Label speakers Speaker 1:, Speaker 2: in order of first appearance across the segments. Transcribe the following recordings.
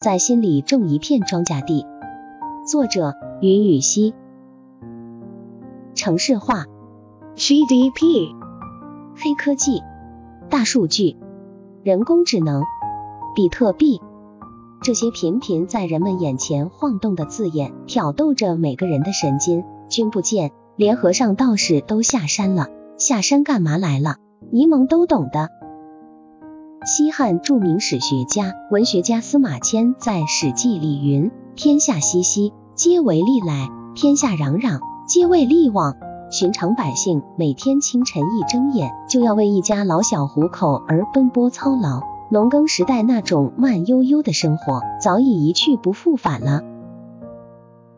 Speaker 1: 在心里种一片庄稼地。作者：云雨溪。城市化、
Speaker 2: GDP、
Speaker 1: 黑科技、大数据、人工智能、比特币，这些频频在人们眼前晃动的字眼，挑逗着每个人的神经。君不见，连和尚道士都下山了，下山干嘛来了？尼蒙都懂的。西汉著名史学家、文学家司马迁在《史记》里云：“天下熙熙，皆为利来；天下攘攘，皆为利往。”寻常百姓每天清晨一睁眼，就要为一家老小糊口而奔波操劳。农耕时代那种慢悠悠的生活，早已一去不复返了。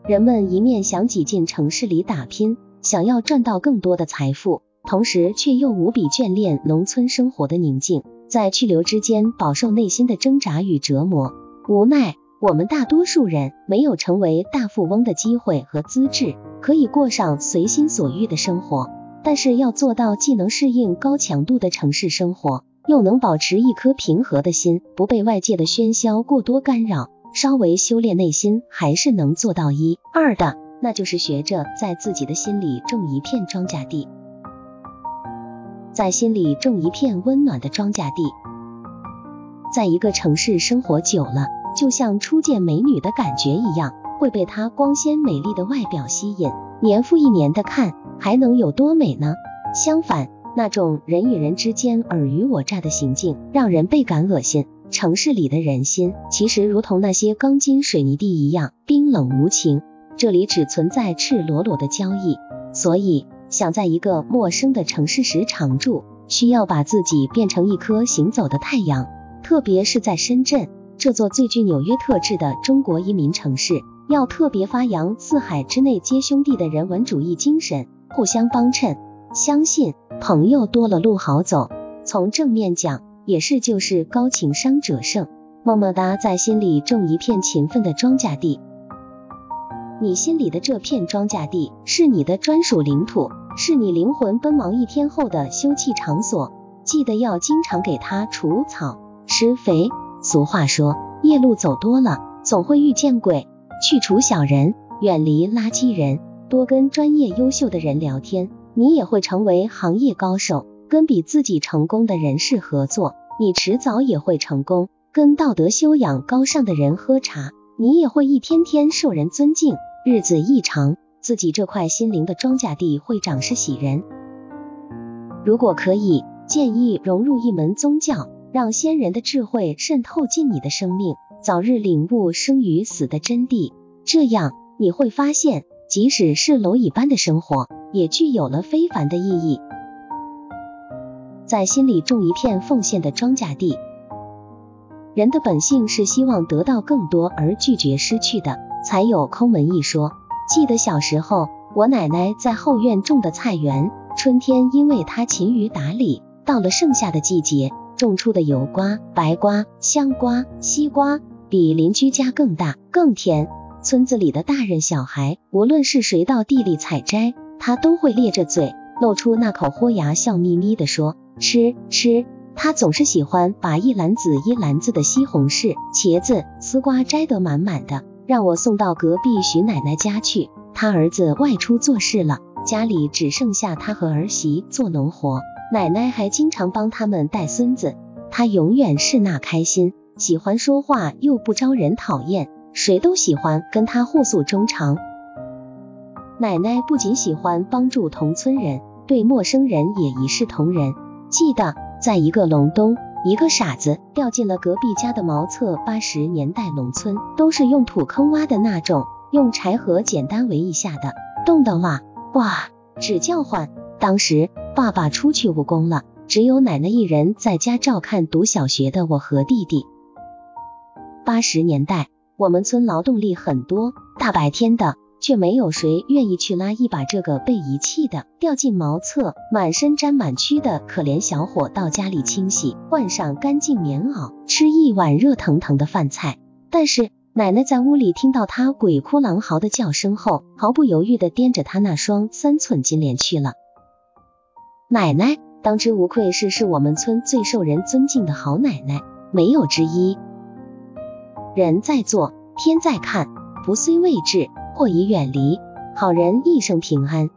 Speaker 1: 人们一面想挤进城市里打拼，想要赚到更多的财富，同时却又无比眷恋农村生活的宁静。在去留之间饱受内心的挣扎与折磨，无奈我们大多数人没有成为大富翁的机会和资质，可以过上随心所欲的生活。但是要做到既能适应高强度的城市生活，又能保持一颗平和的心，不被外界的喧嚣过多干扰，稍微修炼内心，还是能做到一二的，那就是学着在自己的心里种一片庄稼地。在心里种一片温暖的庄稼地，在一个城市生活久了，就像初见美女的感觉一样，会被她光鲜美丽的外表吸引，年复一年的看，还能有多美呢？相反，那种人与人之间尔虞我诈的行径，让人倍感恶心。城市里的人心，其实如同那些钢筋水泥地一样冰冷无情，这里只存在赤裸裸的交易，所以。想在一个陌生的城市时常住，需要把自己变成一颗行走的太阳。特别是在深圳这座最具纽约特质的中国移民城市，要特别发扬四海之内皆兄弟的人文主义精神，互相帮衬，相信朋友多了路好走。从正面讲，也是就是高情商者胜。么么哒，在心里种一片勤奋的庄稼地。你心里的这片庄稼地，是你的专属领土。是你灵魂奔忙一天后的休憩场所，记得要经常给它除草、施肥。俗话说，夜路走多了，总会遇见鬼。去除小人，远离垃圾人，多跟专业优秀的人聊天，你也会成为行业高手。跟比自己成功的人士合作，你迟早也会成功。跟道德修养高尚的人喝茶，你也会一天天受人尊敬，日子一长。自己这块心灵的庄稼地会长势喜人。如果可以，建议融入一门宗教，让先人的智慧渗透进你的生命，早日领悟生与死的真谛。这样你会发现，即使是蝼蚁般的生活，也具有了非凡的意义。在心里种一片奉献的庄稼地。人的本性是希望得到更多而拒绝失去的，才有抠门一说。记得小时候，我奶奶在后院种的菜园，春天因为她勤于打理，到了盛夏的季节，种出的油瓜、白瓜、香瓜、西瓜比邻居家更大更甜。村子里的大人小孩，无论是谁到地里采摘，他都会咧着嘴，露出那口豁牙，笑眯眯的说吃吃。他总是喜欢把一篮子一篮子的西红柿、茄子、丝瓜摘得满满的。让我送到隔壁徐奶奶家去，他儿子外出做事了，家里只剩下他和儿媳做农活，奶奶还经常帮他们带孙子，他永远是那开心，喜欢说话又不招人讨厌，谁都喜欢跟他互诉衷肠。奶奶不仅喜欢帮助同村人，对陌生人也一视同仁。记得在一个隆冬。一个傻子掉进了隔壁家的茅厕。八十年代农村都是用土坑挖的那种，用柴禾简单围一下的，冻得哇哇直叫唤。当时爸爸出去务工了，只有奶奶一人在家照看读小学的我和弟弟。八十年代我们村劳动力很多，大白天的。却没有谁愿意去拉一把这个被遗弃的、掉进茅厕、满身沾满蛆的可怜小伙到家里清洗，换上干净棉袄，吃一碗热腾腾的饭菜。但是奶奶在屋里听到他鬼哭狼嚎的叫声后，毫不犹豫的掂着他那双三寸金莲去了。奶奶当之无愧是是我们村最受人尊敬的好奶奶，没有之一。人在做，天在看，不虽未至，或已远离。好人一生平安。